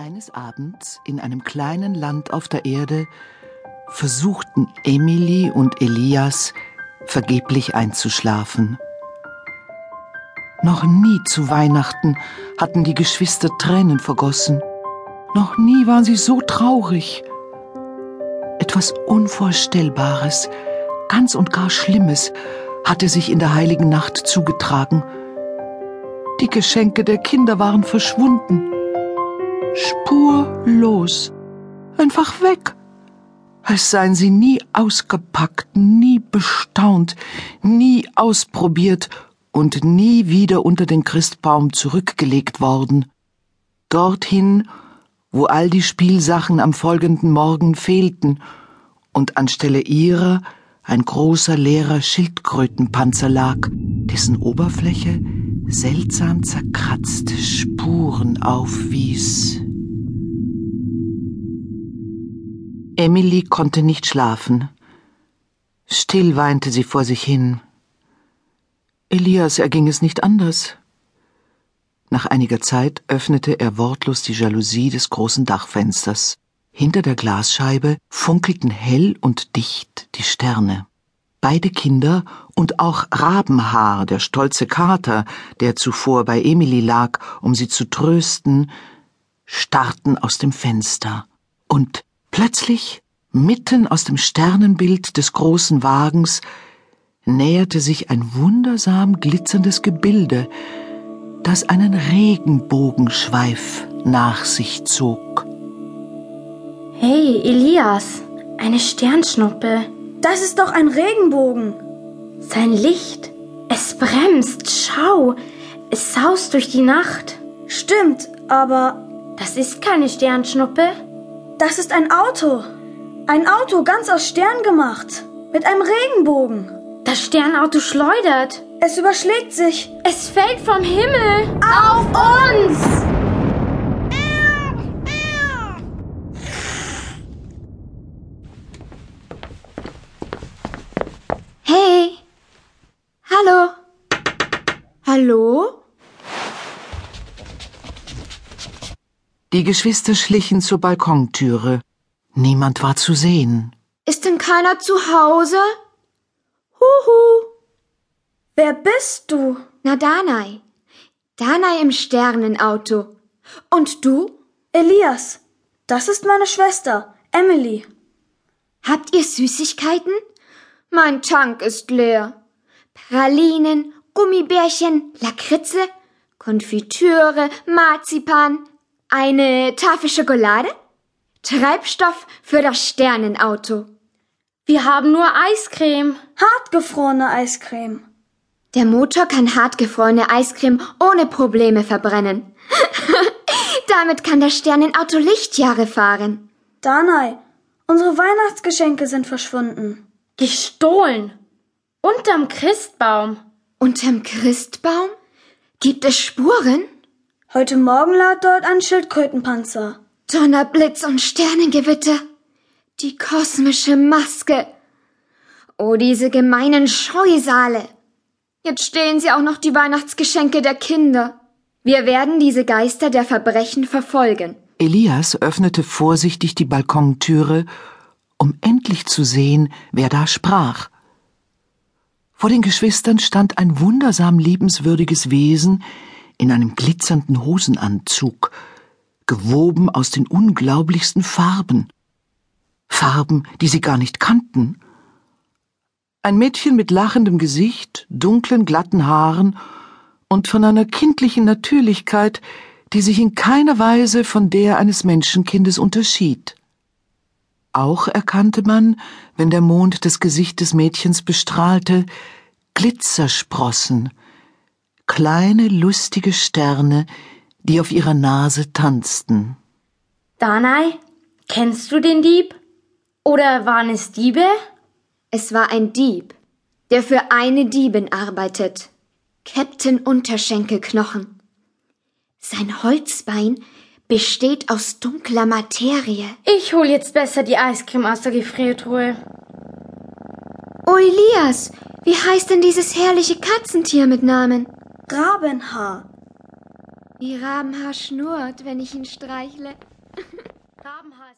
Eines Abends in einem kleinen Land auf der Erde versuchten Emily und Elias vergeblich einzuschlafen. Noch nie zu Weihnachten hatten die Geschwister Tränen vergossen. Noch nie waren sie so traurig. Etwas Unvorstellbares, ganz und gar Schlimmes hatte sich in der heiligen Nacht zugetragen. Die Geschenke der Kinder waren verschwunden. Spurlos. Einfach weg. Als seien sie nie ausgepackt, nie bestaunt, nie ausprobiert und nie wieder unter den Christbaum zurückgelegt worden. Dorthin, wo all die Spielsachen am folgenden Morgen fehlten und anstelle ihrer ein großer leerer Schildkrötenpanzer lag, dessen Oberfläche seltsam zerkratzte Spuren aufwies. Emily konnte nicht schlafen. Still weinte sie vor sich hin. Elias erging es nicht anders. Nach einiger Zeit öffnete er wortlos die Jalousie des großen Dachfensters. Hinter der Glasscheibe funkelten hell und dicht die Sterne. Beide Kinder und auch Rabenhaar, der stolze Kater, der zuvor bei Emily lag, um sie zu trösten, starrten aus dem Fenster. Und plötzlich, mitten aus dem Sternenbild des großen Wagens, näherte sich ein wundersam glitzerndes Gebilde, das einen Regenbogenschweif nach sich zog. Hey, Elias, eine Sternschnuppe. Das ist doch ein Regenbogen. Sein Licht. Es bremst. Schau. Es saust durch die Nacht. Stimmt, aber. Das ist keine Sternschnuppe. Das ist ein Auto. Ein Auto ganz aus Stern gemacht. Mit einem Regenbogen. Das Sternauto schleudert. Es überschlägt sich. Es fällt vom Himmel. Auf uns! Hey. Hallo. Hallo? Die Geschwister schlichen zur Balkontüre. Niemand war zu sehen. Ist denn keiner zu Hause? Huhu. Wer bist du? Na, Danai. Danai im Sternenauto. Und du? Elias. Das ist meine Schwester, Emily. Habt ihr Süßigkeiten? Mein Tank ist leer. Pralinen, Gummibärchen, Lakritze, Konfitüre, Marzipan, eine Tafel Schokolade? Treibstoff für das Sternenauto. Wir haben nur Eiscreme. Hartgefrorene Eiscreme. Der Motor kann hartgefrorene Eiscreme ohne Probleme verbrennen. Damit kann das Sternenauto Lichtjahre fahren. Danai, unsere Weihnachtsgeschenke sind verschwunden. Gestohlen. Unterm Christbaum. Unterm Christbaum? Gibt es Spuren? Heute Morgen lag dort ein Schildkrötenpanzer. Donnerblitz und Sternengewitter. Die kosmische Maske. Oh, diese gemeinen Scheusale. Jetzt stehlen sie auch noch die Weihnachtsgeschenke der Kinder. Wir werden diese Geister der Verbrechen verfolgen. Elias öffnete vorsichtig die Balkontüre, um endlich zu sehen, wer da sprach. Vor den Geschwistern stand ein wundersam liebenswürdiges Wesen in einem glitzernden Hosenanzug, gewoben aus den unglaublichsten Farben. Farben, die sie gar nicht kannten. Ein Mädchen mit lachendem Gesicht, dunklen, glatten Haaren und von einer kindlichen Natürlichkeit, die sich in keiner Weise von der eines Menschenkindes unterschied. Auch erkannte man, wenn der Mond das Gesicht des Mädchens bestrahlte, Glitzersprossen, kleine lustige Sterne, die auf ihrer Nase tanzten. Danai, kennst du den Dieb? Oder waren es Diebe? Es war ein Dieb, der für eine Diebin arbeitet. Captain Unterschenkelknochen. Sein Holzbein besteht aus dunkler Materie. Ich hol jetzt besser die Eiscreme aus der Gefriertruhe. Oh Elias, wie heißt denn dieses herrliche Katzentier mit Namen? Rabenhaar. Ihr Rabenhaar schnurrt, wenn ich ihn streichle. Rabenhaar ist